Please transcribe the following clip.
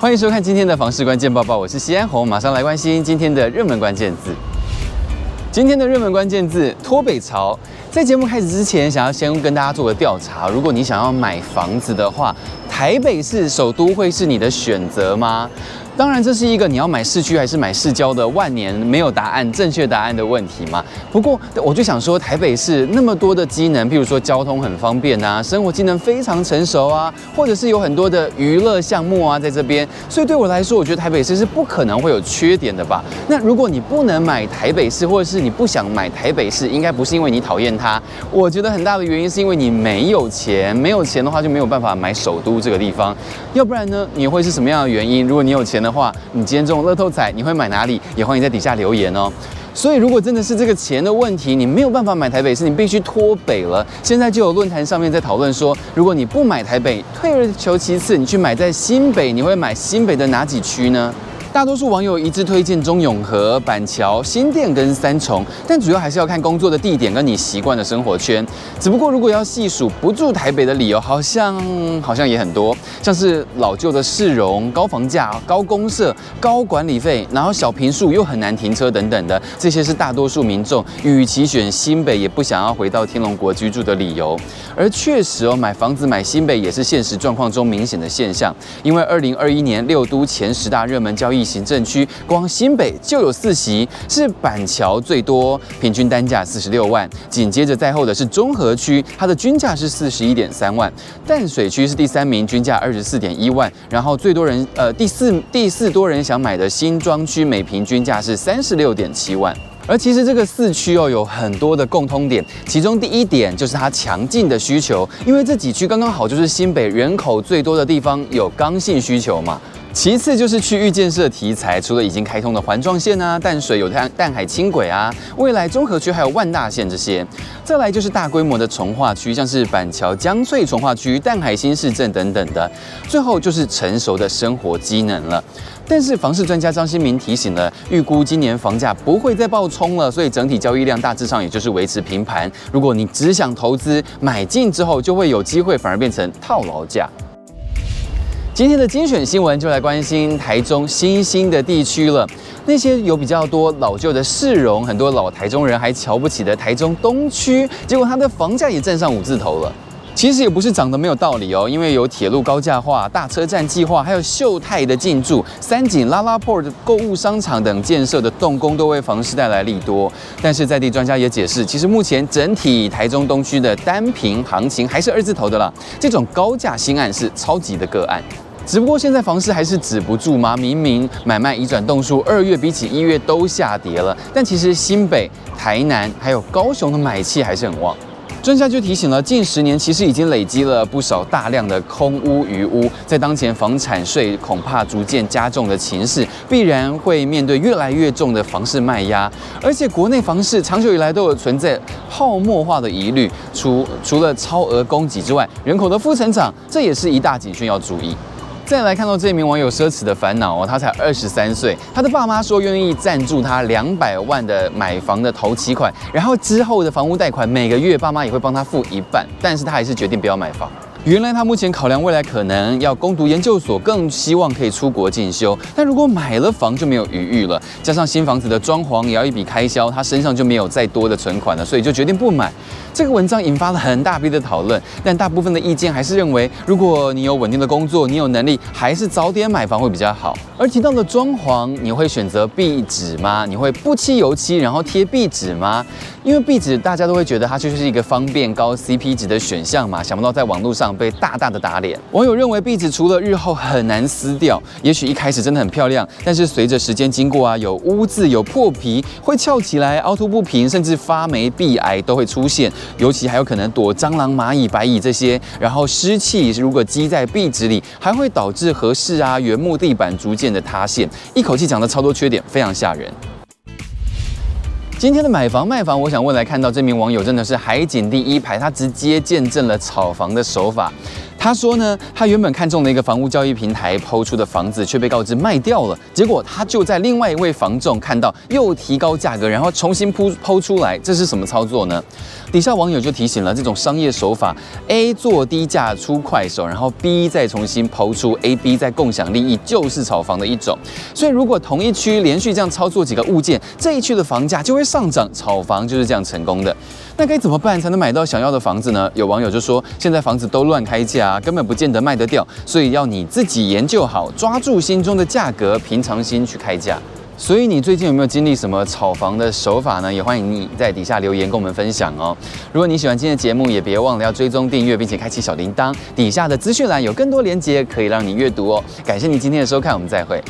欢迎收看今天的房市关键报报，我是西安红，马上来关心今天的热门关键字。今天的热门关键字脱北潮。在节目开始之前，想要先跟大家做个调查，如果你想要买房子的话，台北市首都会是你的选择吗？当然，这是一个你要买市区还是买市郊的万年没有答案、正确答案的问题嘛。不过，我就想说，台北市那么多的机能，譬如说交通很方便啊，生活机能非常成熟啊，或者是有很多的娱乐项目啊，在这边，所以对我来说，我觉得台北市是不可能会有缺点的吧。那如果你不能买台北市，或者是你不想买台北市，应该不是因为你讨厌它，我觉得很大的原因是因为你没有钱，没有钱的话就没有办法买首都这个地方。要不然呢，你会是什么样的原因？如果你有钱呢的话，你今天中乐透彩，你会买哪里？也欢迎在底下留言哦。所以，如果真的是这个钱的问题，你没有办法买台北市，你必须脱北了。现在就有论坛上面在讨论说，如果你不买台北，退而求其次，你去买在新北，你会买新北的哪几区呢？大多数网友一致推荐中永和、板桥、新店跟三重，但主要还是要看工作的地点跟你习惯的生活圈。只不过如果要细数不住台北的理由，好像好像也很多，像是老旧的市容、高房价、高公设、高管理费，然后小坪数又很难停车等等的，这些是大多数民众与其选新北也不想要回到天龙国居住的理由。而确实哦，买房子买新北也是现实状况中明显的现象，因为二零二一年六都前十大热门交易。行政区光新北就有四席，是板桥最多，平均单价四十六万。紧接着在后的是中和区，它的均价是四十一点三万。淡水区是第三名，均价二十四点一万。然后最多人呃第四第四多人想买的新庄区，每平均价是三十六点七万。而其实这个四区哦有很多的共通点，其中第一点就是它强劲的需求，因为这几区刚刚好就是新北人口最多的地方，有刚性需求嘛。其次就是区域建设题材，除了已经开通的环状线啊，淡水有淡淡海轻轨啊，未来中和区还有万大线这些。再来就是大规模的重化区，像是板桥江翠重化区、淡海新市镇等等的。最后就是成熟的生活机能了。但是房市专家张新民提醒了，预估今年房价不会再暴冲了，所以整体交易量大致上也就是维持平盘。如果你只想投资，买进之后就会有机会反而变成套牢价。今天的精选新闻就来关心台中新兴的地区了。那些有比较多老旧的市容，很多老台中人还瞧不起的台中东区，结果它的房价也站上五字头了。其实也不是涨得没有道理哦，因为有铁路高架化、大车站计划，还有秀泰的进驻、三井拉拉 port 购物商场等建设的动工，都为房市带来利多。但是在地专家也解释，其实目前整体台中东区的单坪行情还是二字头的啦，这种高价新案是超级的个案。只不过现在房市还是止不住吗？明明买卖移转动数二月比起一月都下跌了，但其实新北、台南还有高雄的买气还是很旺。专家就提醒了，近十年其实已经累积了不少大量的空屋余屋，在当前房产税恐怕逐渐加重的情势，必然会面对越来越重的房市卖压。而且国内房市长久以来都有存在泡沫化的疑虑，除除了超额供给之外，人口的负成长，这也是一大警讯要注意。再来看到这名网友奢侈的烦恼哦，他才二十三岁，他的爸妈说愿意赞助他两百万的买房的头期款，然后之后的房屋贷款每个月爸妈也会帮他付一半，但是他还是决定不要买房。原来他目前考量未来可能要攻读研究所，更希望可以出国进修。但如果买了房就没有余裕了，加上新房子的装潢也要一笔开销，他身上就没有再多的存款了，所以就决定不买。这个文章引发了很大批的讨论，但大部分的意见还是认为，如果你有稳定的工作，你有能力，还是早点买房会比较好。而提到的装潢，你会选择壁纸吗？你会不漆油漆，然后贴壁纸吗？因为壁纸大家都会觉得它就是一个方便高 CP 值的选项嘛，想不到在网络上被大大的打脸。网友认为壁纸除了日后很难撕掉，也许一开始真的很漂亮，但是随着时间经过啊，有污渍、有破皮，会翘起来、凹凸不平，甚至发霉、壁癌都会出现。尤其还有可能躲蟑螂、蚂蚁、白蚁这些。然后湿气如果积在壁纸里，还会导致合适啊、原木地板逐渐的塌陷。一口气讲了超多缺点，非常吓人。今天的买房卖房，我想问来看到这名网友真的是海景第一排，他直接见证了炒房的手法。他说呢，他原本看中了一个房屋交易平台抛出的房子，却被告知卖掉了。结果他就在另外一位房仲看到，又提高价格，然后重新铺抛出来，这是什么操作呢？底下网友就提醒了，这种商业手法，A 做低价出快手，然后 B 再重新抛出，A、B 再共享利益，就是炒房的一种。所以如果同一区连续这样操作几个物件，这一区的房价就会上涨，炒房就是这样成功的。那该怎么办才能买到想要的房子呢？有网友就说，现在房子都乱开价，根本不见得卖得掉，所以要你自己研究好，抓住心中的价格，平常心去开价。所以你最近有没有经历什么炒房的手法呢？也欢迎你在底下留言跟我们分享哦。如果你喜欢今天的节目，也别忘了要追踪订阅，并且开启小铃铛。底下的资讯栏有更多连接可以让你阅读哦。感谢你今天的收看，我们再会。